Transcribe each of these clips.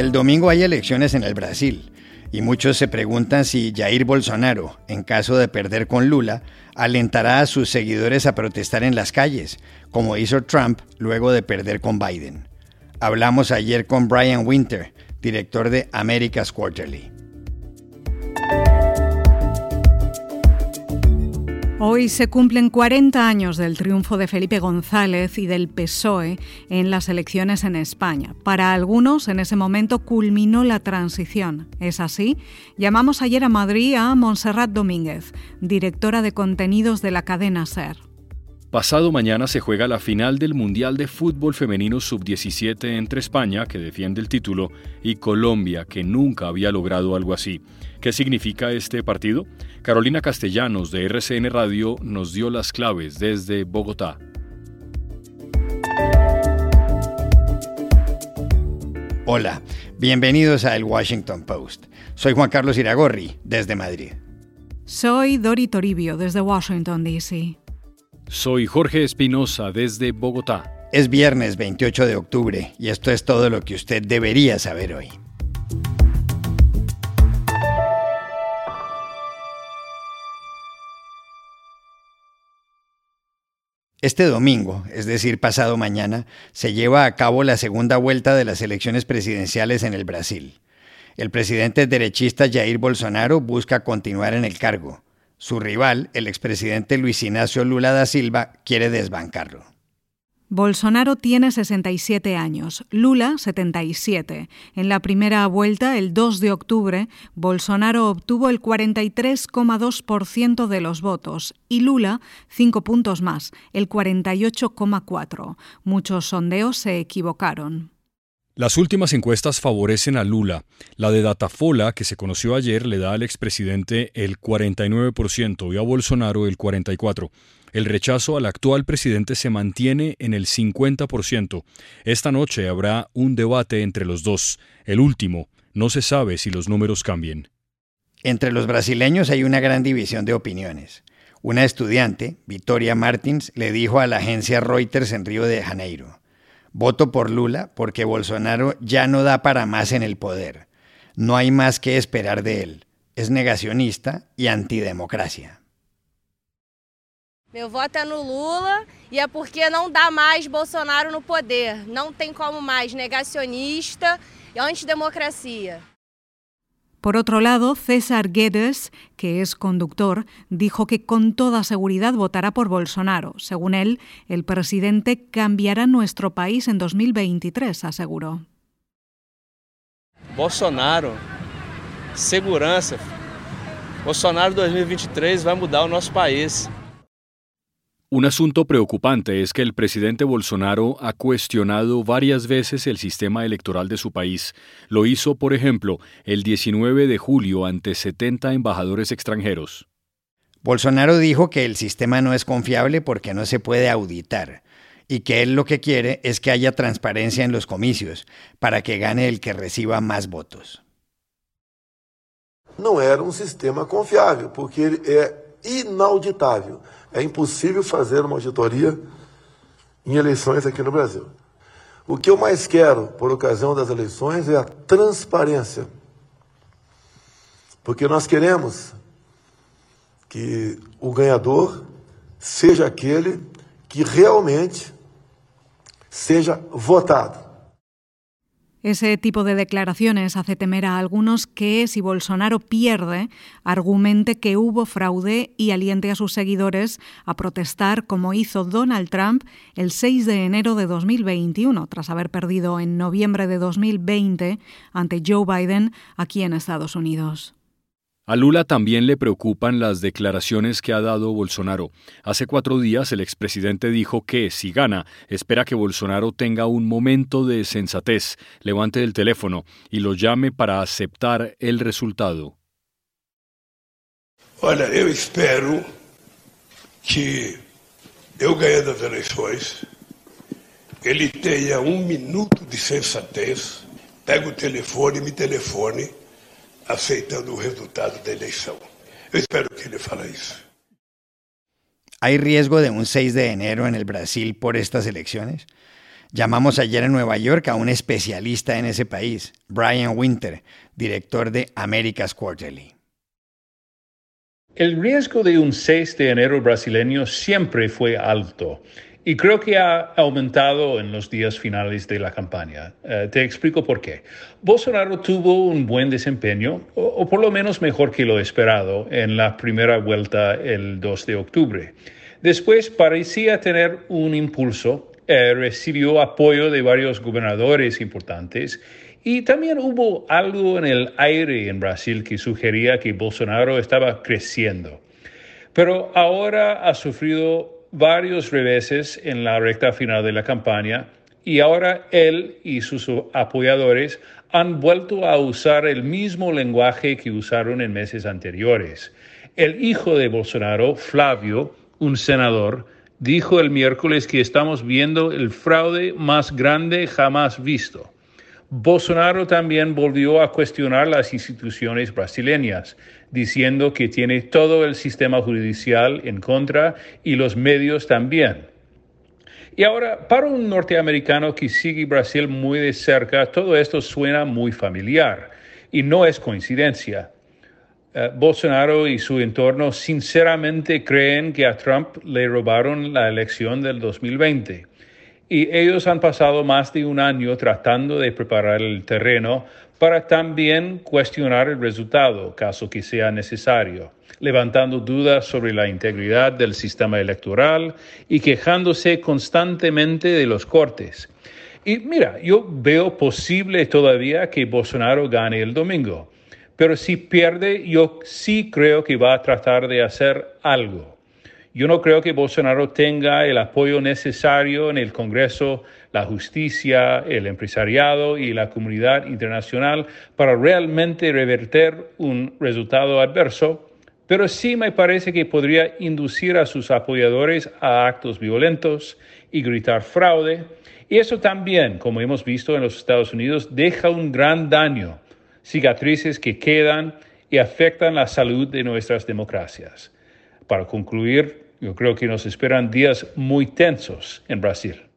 El domingo hay elecciones en el Brasil y muchos se preguntan si Jair Bolsonaro, en caso de perder con Lula, alentará a sus seguidores a protestar en las calles, como hizo Trump luego de perder con Biden. Hablamos ayer con Brian Winter, director de America's Quarterly. Hoy se cumplen 40 años del triunfo de Felipe González y del PSOE en las elecciones en España. Para algunos, en ese momento culminó la transición. ¿Es así? Llamamos ayer a Madrid a Montserrat Domínguez, directora de contenidos de la cadena SER. Pasado mañana se juega la final del Mundial de Fútbol Femenino Sub-17 entre España, que defiende el título, y Colombia, que nunca había logrado algo así. ¿Qué significa este partido? Carolina Castellanos de RCN Radio nos dio las claves desde Bogotá. Hola, bienvenidos a El Washington Post. Soy Juan Carlos Iragorri, desde Madrid. Soy Dori Toribio, desde Washington, D.C. Soy Jorge Espinosa desde Bogotá. Es viernes 28 de octubre y esto es todo lo que usted debería saber hoy. Este domingo, es decir, pasado mañana, se lleva a cabo la segunda vuelta de las elecciones presidenciales en el Brasil. El presidente derechista Jair Bolsonaro busca continuar en el cargo. Su rival, el expresidente Luis Ignacio Lula da Silva, quiere desbancarlo. Bolsonaro tiene 67 años, Lula 77. En la primera vuelta, el 2 de octubre, Bolsonaro obtuvo el 43,2% de los votos y Lula cinco puntos más, el 48,4%. Muchos sondeos se equivocaron. Las últimas encuestas favorecen a Lula. La de Datafola, que se conoció ayer, le da al expresidente el 49% y a Bolsonaro el 44%. El rechazo al actual presidente se mantiene en el 50%. Esta noche habrá un debate entre los dos. El último. No se sabe si los números cambien. Entre los brasileños hay una gran división de opiniones. Una estudiante, Victoria Martins, le dijo a la agencia Reuters en Río de Janeiro, Voto por Lula porque Bolsonaro ya no da para más en el poder. No hay más que esperar de él. Es negacionista y antidemocracia. Meu voto é no Lula e é porque não dá mais Bolsonaro no poder. Não tem como mais negacionista e antidemocracia. Por otro lado, César Guedes, que es conductor, dijo que con toda seguridad votará por Bolsonaro. Según él, el presidente cambiará nuestro país en 2023, aseguró. Bolsonaro, segurança. Bolsonaro 2023 vai mudar o nosso país. Un asunto preocupante es que el presidente Bolsonaro ha cuestionado varias veces el sistema electoral de su país. Lo hizo, por ejemplo, el 19 de julio ante 70 embajadores extranjeros. Bolsonaro dijo que el sistema no es confiable porque no se puede auditar y que él lo que quiere es que haya transparencia en los comicios para que gane el que reciba más votos. No era un sistema confiable porque es inauditable. É impossível fazer uma auditoria em eleições aqui no Brasil. O que eu mais quero, por ocasião das eleições, é a transparência. Porque nós queremos que o ganhador seja aquele que realmente seja votado. Ese tipo de declaraciones hace temer a algunos que, si Bolsonaro pierde, argumente que hubo fraude y aliente a sus seguidores a protestar como hizo Donald Trump el 6 de enero de 2021, tras haber perdido en noviembre de 2020 ante Joe Biden aquí en Estados Unidos. A Lula también le preocupan las declaraciones que ha dado Bolsonaro. Hace cuatro días el expresidente dijo que, si gana, espera que Bolsonaro tenga un momento de sensatez, levante el teléfono y lo llame para aceptar el resultado. Olha, eu espero que eu ganhando as eleições, ele tenha um minuto de sensatez, pega o telefone e me telefone aceitando el resultado de la elección. espero que le fale eso. ¿Hay riesgo de un 6 de enero en el Brasil por estas elecciones? Llamamos ayer en Nueva York a un especialista en ese país, Brian Winter, director de America's Quarterly. El riesgo de un 6 de enero brasileño siempre fue alto y creo que ha aumentado en los días finales de la campaña. Eh, te explico por qué. Bolsonaro tuvo un buen desempeño, o, por lo menos mejor que lo esperado, en la primera vuelta el 2 de octubre. Después parecía tener un impulso, eh, recibió apoyo de varios gobernadores importantes y también hubo algo en el aire en Brasil que sugería que Bolsonaro estaba creciendo. Pero ahora ha sufrido varios reveses en la recta final de la campaña y ahora él y sus apoyadores han vuelto a usar el mismo lenguaje que usaron en meses anteriores. El hijo de Bolsonaro, Flavio, un senador, dijo el miércoles que estamos viendo el fraude más grande jamás visto. Bolsonaro también volvió a cuestionar las instituciones brasileñas, diciendo que tiene todo el sistema judicial en contra y los medios también. Y ahora, para un norteamericano que sigue Brasil muy de cerca, todo esto suena muy familiar y no es coincidencia. Eh, Bolsonaro y su entorno sinceramente creen que a Trump le robaron la elección del 2020 y ellos han pasado más de un año tratando de preparar el terreno para también cuestionar el resultado, caso que sea necesario, levantando dudas sobre la integridad del sistema electoral y quejándose constantemente de los cortes. Y mira, yo veo posible todavía que Bolsonaro gane el domingo, pero si pierde, yo sí creo que va a tratar de hacer algo. Yo no creo que Bolsonaro tenga el apoyo necesario en el Congreso, la justicia, el empresariado y la comunidad internacional para realmente reverter un resultado adverso, pero sí me parece que podría inducir a sus apoyadores a actos violentos y gritar fraude. Y eso también, como hemos visto en los Estados Unidos, deja un gran daño, cicatrices que quedan y afectan la salud de nuestras democracias. Para concluir, yo creo que nos esperan días muy tensos en Brasil.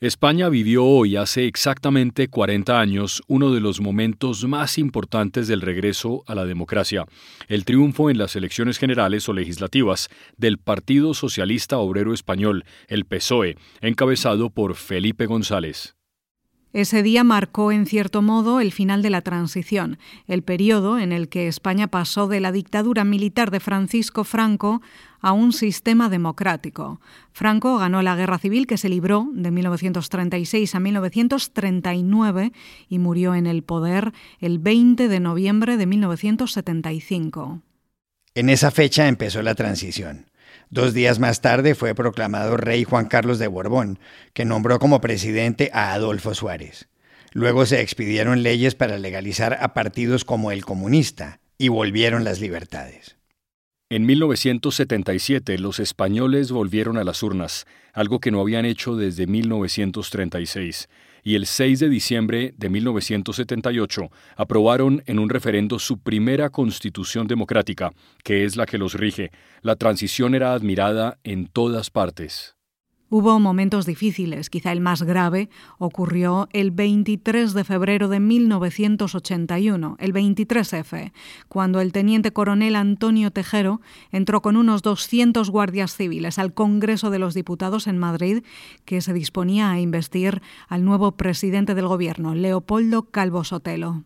España vivió hoy, hace exactamente 40 años, uno de los momentos más importantes del regreso a la democracia, el triunfo en las elecciones generales o legislativas del Partido Socialista Obrero Español, el PSOE, encabezado por Felipe González. Ese día marcó, en cierto modo, el final de la transición, el periodo en el que España pasó de la dictadura militar de Francisco Franco a un sistema democrático. Franco ganó la guerra civil que se libró de 1936 a 1939 y murió en el poder el 20 de noviembre de 1975. En esa fecha empezó la transición. Dos días más tarde fue proclamado rey Juan Carlos de Borbón, que nombró como presidente a Adolfo Suárez. Luego se expidieron leyes para legalizar a partidos como el comunista y volvieron las libertades. En 1977 los españoles volvieron a las urnas, algo que no habían hecho desde 1936 y el 6 de diciembre de 1978 aprobaron en un referendo su primera constitución democrática, que es la que los rige. La transición era admirada en todas partes. Hubo momentos difíciles, quizá el más grave ocurrió el 23 de febrero de 1981, el 23F, cuando el teniente coronel Antonio Tejero entró con unos 200 guardias civiles al Congreso de los Diputados en Madrid, que se disponía a investir al nuevo presidente del gobierno, Leopoldo Calvo Sotelo.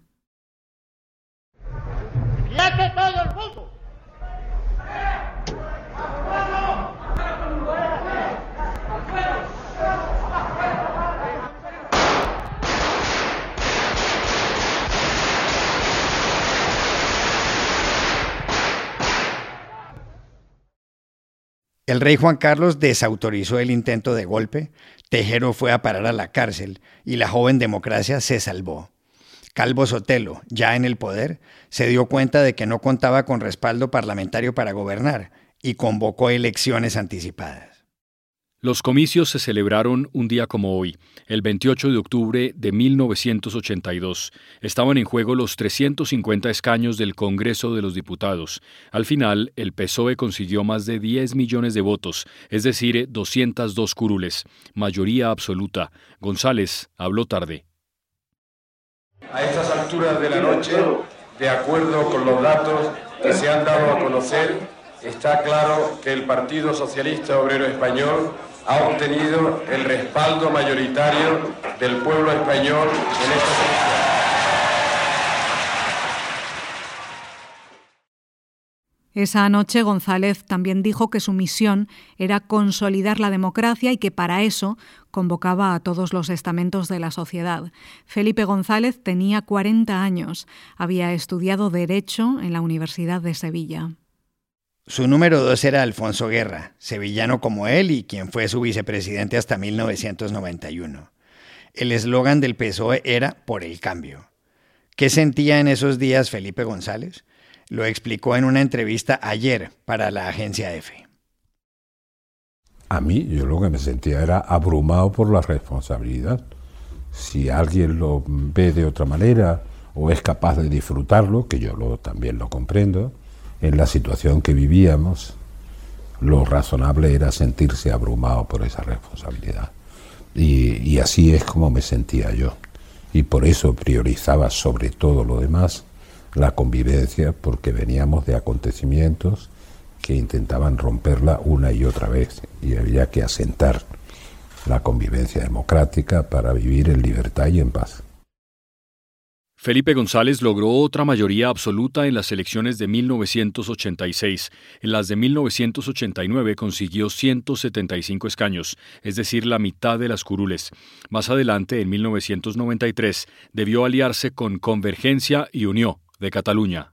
El rey Juan Carlos desautorizó el intento de golpe, Tejero fue a parar a la cárcel y la joven democracia se salvó. Calvo Sotelo, ya en el poder, se dio cuenta de que no contaba con respaldo parlamentario para gobernar y convocó elecciones anticipadas. Los comicios se celebraron un día como hoy, el 28 de octubre de 1982. Estaban en juego los 350 escaños del Congreso de los Diputados. Al final, el PSOE consiguió más de 10 millones de votos, es decir, 202 curules, mayoría absoluta. González habló tarde. A estas alturas de la noche, de acuerdo con los datos que se han dado a conocer, está claro que el Partido Socialista Obrero Español ha obtenido el respaldo mayoritario del pueblo español en esta elecciones. Esa noche González también dijo que su misión era consolidar la democracia y que para eso convocaba a todos los estamentos de la sociedad. Felipe González tenía 40 años, había estudiado Derecho en la Universidad de Sevilla. Su número dos era Alfonso Guerra, sevillano como él y quien fue su vicepresidente hasta 1991. El eslogan del PSOE era Por el cambio. ¿Qué sentía en esos días Felipe González? Lo explicó en una entrevista ayer para la agencia EFE. A mí yo lo que me sentía era abrumado por la responsabilidad. Si alguien lo ve de otra manera o es capaz de disfrutarlo, que yo también lo comprendo, en la situación que vivíamos, lo razonable era sentirse abrumado por esa responsabilidad. Y, así es como me sentía yo. Y por eso priorizaba sobre todo lo demás la convivencia, porque veníamos de acontecimientos que intentaban romperla una y otra vez. Y había que asentar la convivencia democrática para vivir en libertad y en paz. Felipe González logró otra mayoría absoluta en las elecciones de 1986. En las de 1989 consiguió 175 escaños, es decir, la mitad de las curules. Más adelante, en 1993, debió aliarse con Convergencia y Unió de Cataluña.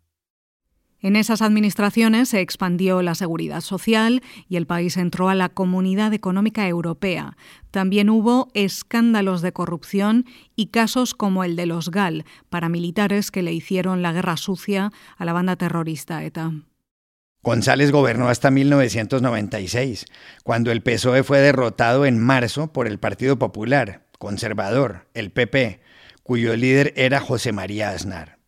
En esas administraciones se expandió la seguridad social y el país entró a la Comunidad Económica Europea. También hubo escándalos de corrupción y casos como el de los GAL, paramilitares que le hicieron la guerra sucia a la banda terrorista ETA. González gobernó hasta 1996, cuando el PSOE fue derrotado en marzo por el Partido Popular, conservador, el PP, cuyo líder era José María Aznar.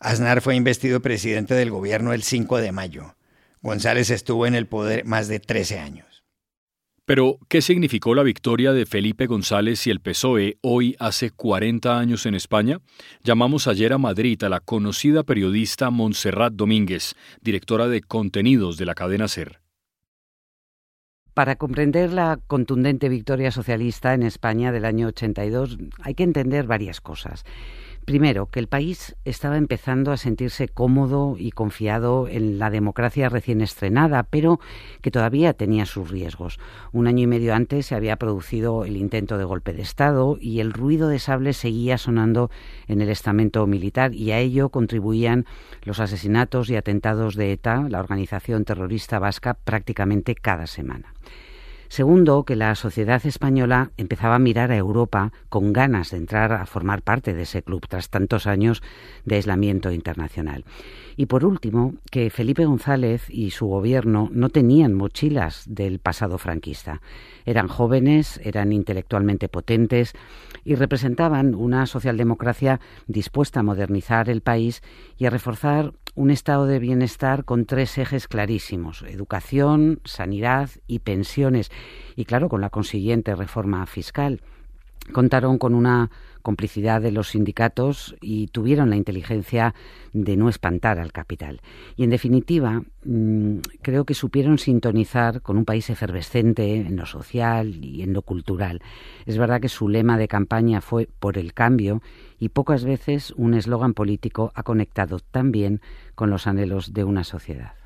Aznar fue investido presidente del gobierno el 5 de mayo. González estuvo en el poder más de 13 años. Pero, ¿qué significó la victoria de Felipe González y el PSOE hoy hace 40 años en España? Llamamos ayer a Madrid a la conocida periodista Montserrat Domínguez, directora de contenidos de la cadena SER. Para comprender la contundente victoria socialista en España del año 82 hay que entender varias cosas. Primero, que el país estaba empezando a sentirse cómodo y confiado en la democracia recién estrenada, pero que todavía tenía sus riesgos. Un año y medio antes se había producido el intento de golpe de Estado y el ruido de sables seguía sonando en el estamento militar y a ello contribuían los asesinatos y atentados de ETA, la organización terrorista vasca, prácticamente cada semana. Segundo, que la sociedad española empezaba a mirar a Europa con ganas de entrar a formar parte de ese club tras tantos años de aislamiento internacional. Y por último, que Felipe González y su gobierno no tenían mochilas del pasado franquista. Eran jóvenes, eran intelectualmente potentes y representaban una socialdemocracia dispuesta a modernizar el país y a reforzar un estado de bienestar con tres ejes clarísimos, educación, sanidad y pensiones, y claro, con la consiguiente reforma fiscal. Contaron con una complicidad de los sindicatos y tuvieron la inteligencia de no espantar al capital. Y en definitiva, mm, creo que supieron sintonizar con un país efervescente en lo social y en lo cultural. Es verdad que su lema de campaña fue por el cambio y pocas veces un eslogan político ha conectado tan bien con los anhelos de una sociedad.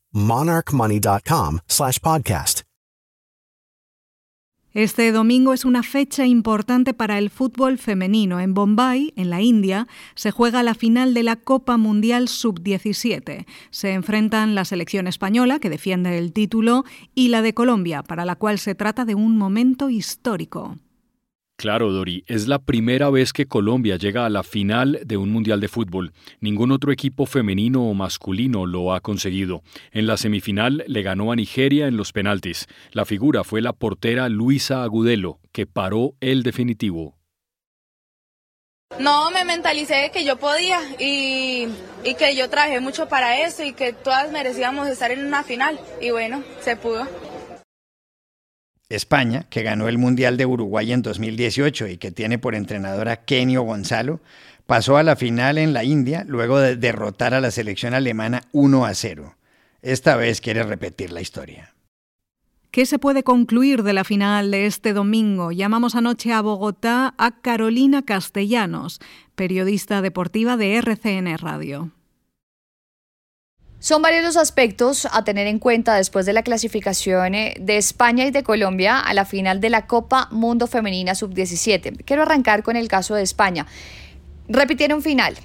monarchmoney.com slash podcast. Este domingo es una fecha importante para el fútbol femenino. En Bombay, en la India, se juega la final de la Copa Mundial Sub-17. Se enfrentan la selección española, que defiende el título, y la de Colombia, para la cual se trata de un momento histórico. Claro, Dori, es la primera vez que Colombia llega a la final de un Mundial de Fútbol. Ningún otro equipo femenino o masculino lo ha conseguido. En la semifinal le ganó a Nigeria en los penaltis. La figura fue la portera Luisa Agudelo, que paró el definitivo. No, me mentalicé que yo podía y, y que yo trabajé mucho para eso y que todas merecíamos estar en una final. Y bueno, se pudo. España, que ganó el Mundial de Uruguay en 2018 y que tiene por entrenadora Kenio Gonzalo, pasó a la final en la India luego de derrotar a la selección alemana 1 a 0. Esta vez quiere repetir la historia. ¿Qué se puede concluir de la final de este domingo? Llamamos anoche a Bogotá a Carolina Castellanos, periodista deportiva de RCN Radio. Son varios los aspectos a tener en cuenta después de la clasificación eh, de España y de Colombia a la final de la Copa Mundo Femenina Sub-17. Quiero arrancar con el caso de España. Repitieron final.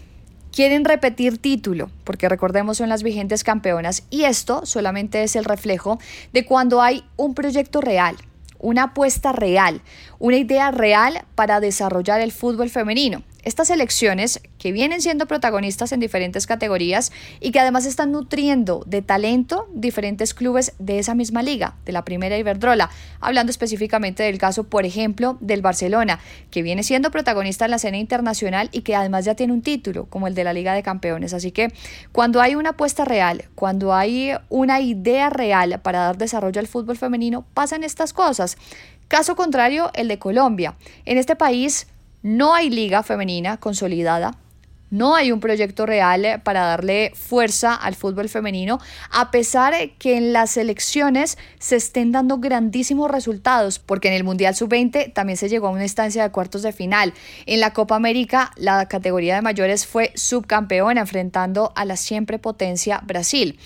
Quieren repetir título, porque recordemos son las vigentes campeonas, y esto solamente es el reflejo de cuando hay un proyecto real, una apuesta real, una idea real para desarrollar el fútbol femenino. Estas elecciones que vienen siendo protagonistas en diferentes categorías y que además están nutriendo de talento diferentes clubes de esa misma liga, de la primera Iberdrola, hablando específicamente del caso, por ejemplo, del Barcelona, que viene siendo protagonista en la escena internacional y que además ya tiene un título, como el de la Liga de Campeones. Así que cuando hay una apuesta real, cuando hay una idea real para dar desarrollo al fútbol femenino, pasan estas cosas. Caso contrario, el de Colombia. En este país no hay liga femenina consolidada, no hay un proyecto real para darle fuerza al fútbol femenino, a pesar que en las elecciones se estén dando grandísimos resultados, porque en el Mundial Sub-20 también se llegó a una instancia de cuartos de final. En la Copa América, la categoría de mayores fue subcampeona, enfrentando a la siempre potencia Brasil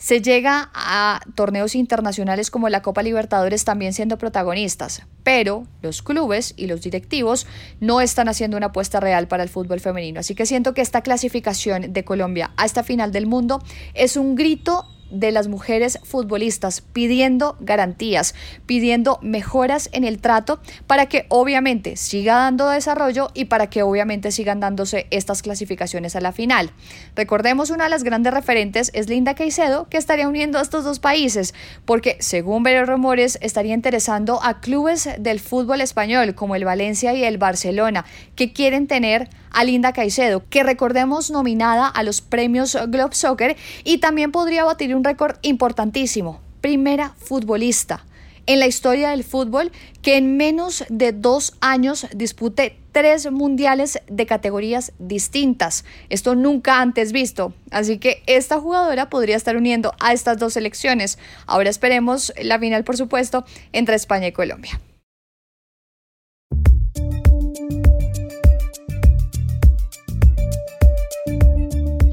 se llega a torneos internacionales como la Copa Libertadores también siendo protagonistas, pero los clubes y los directivos no están haciendo una apuesta real para el fútbol femenino. Así que siento que esta clasificación de Colombia a esta final del mundo es un grito de las mujeres futbolistas pidiendo garantías, pidiendo mejoras en el trato para que obviamente siga dando desarrollo y para que obviamente sigan dándose estas clasificaciones a la final. Recordemos una de las grandes referentes es Linda Caicedo que estaría uniendo a estos dos países porque según varios rumores estaría interesando a clubes del fútbol español como el Valencia y el Barcelona que quieren tener a Linda Caicedo, que recordemos nominada a los premios Globe Soccer y también podría batir un récord importantísimo, primera futbolista en la historia del fútbol que en menos de dos años dispute tres mundiales de categorías distintas. Esto nunca antes visto. Así que esta jugadora podría estar uniendo a estas dos selecciones. Ahora esperemos la final, por supuesto, entre España y Colombia.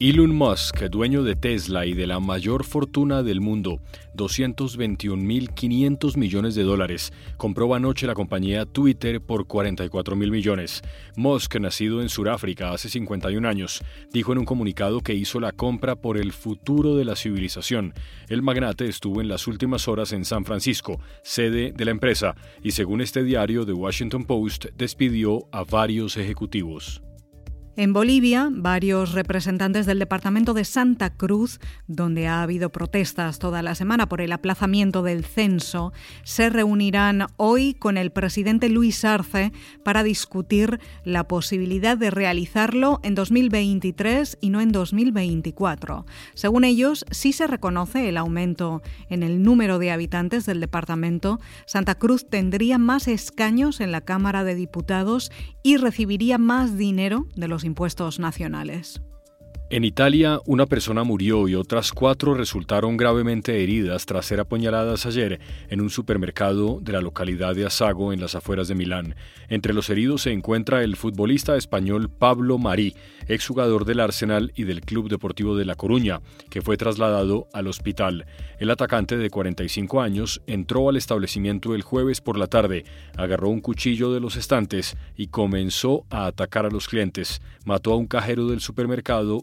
Elon Musk, dueño de Tesla y de la mayor fortuna del mundo, 221.500 millones de dólares, compró anoche la compañía Twitter por 44 mil millones. Musk, nacido en Sudáfrica hace 51 años, dijo en un comunicado que hizo la compra por el futuro de la civilización. El magnate estuvo en las últimas horas en San Francisco, sede de la empresa, y según este diario The Washington Post, despidió a varios ejecutivos. En Bolivia, varios representantes del departamento de Santa Cruz, donde ha habido protestas toda la semana por el aplazamiento del censo, se reunirán hoy con el presidente Luis Arce para discutir la posibilidad de realizarlo en 2023 y no en 2024. Según ellos, si se reconoce el aumento en el número de habitantes del departamento. Santa Cruz tendría más escaños en la Cámara de Diputados y recibiría más dinero de los impuestos nacionales. En Italia, una persona murió y otras cuatro resultaron gravemente heridas tras ser apuñaladas ayer en un supermercado de la localidad de Asago, en las afueras de Milán. Entre los heridos se encuentra el futbolista español Pablo Marí, exjugador del Arsenal y del Club Deportivo de La Coruña, que fue trasladado al hospital. El atacante de 45 años entró al establecimiento el jueves por la tarde, agarró un cuchillo de los estantes y comenzó a atacar a los clientes. Mató a un cajero del supermercado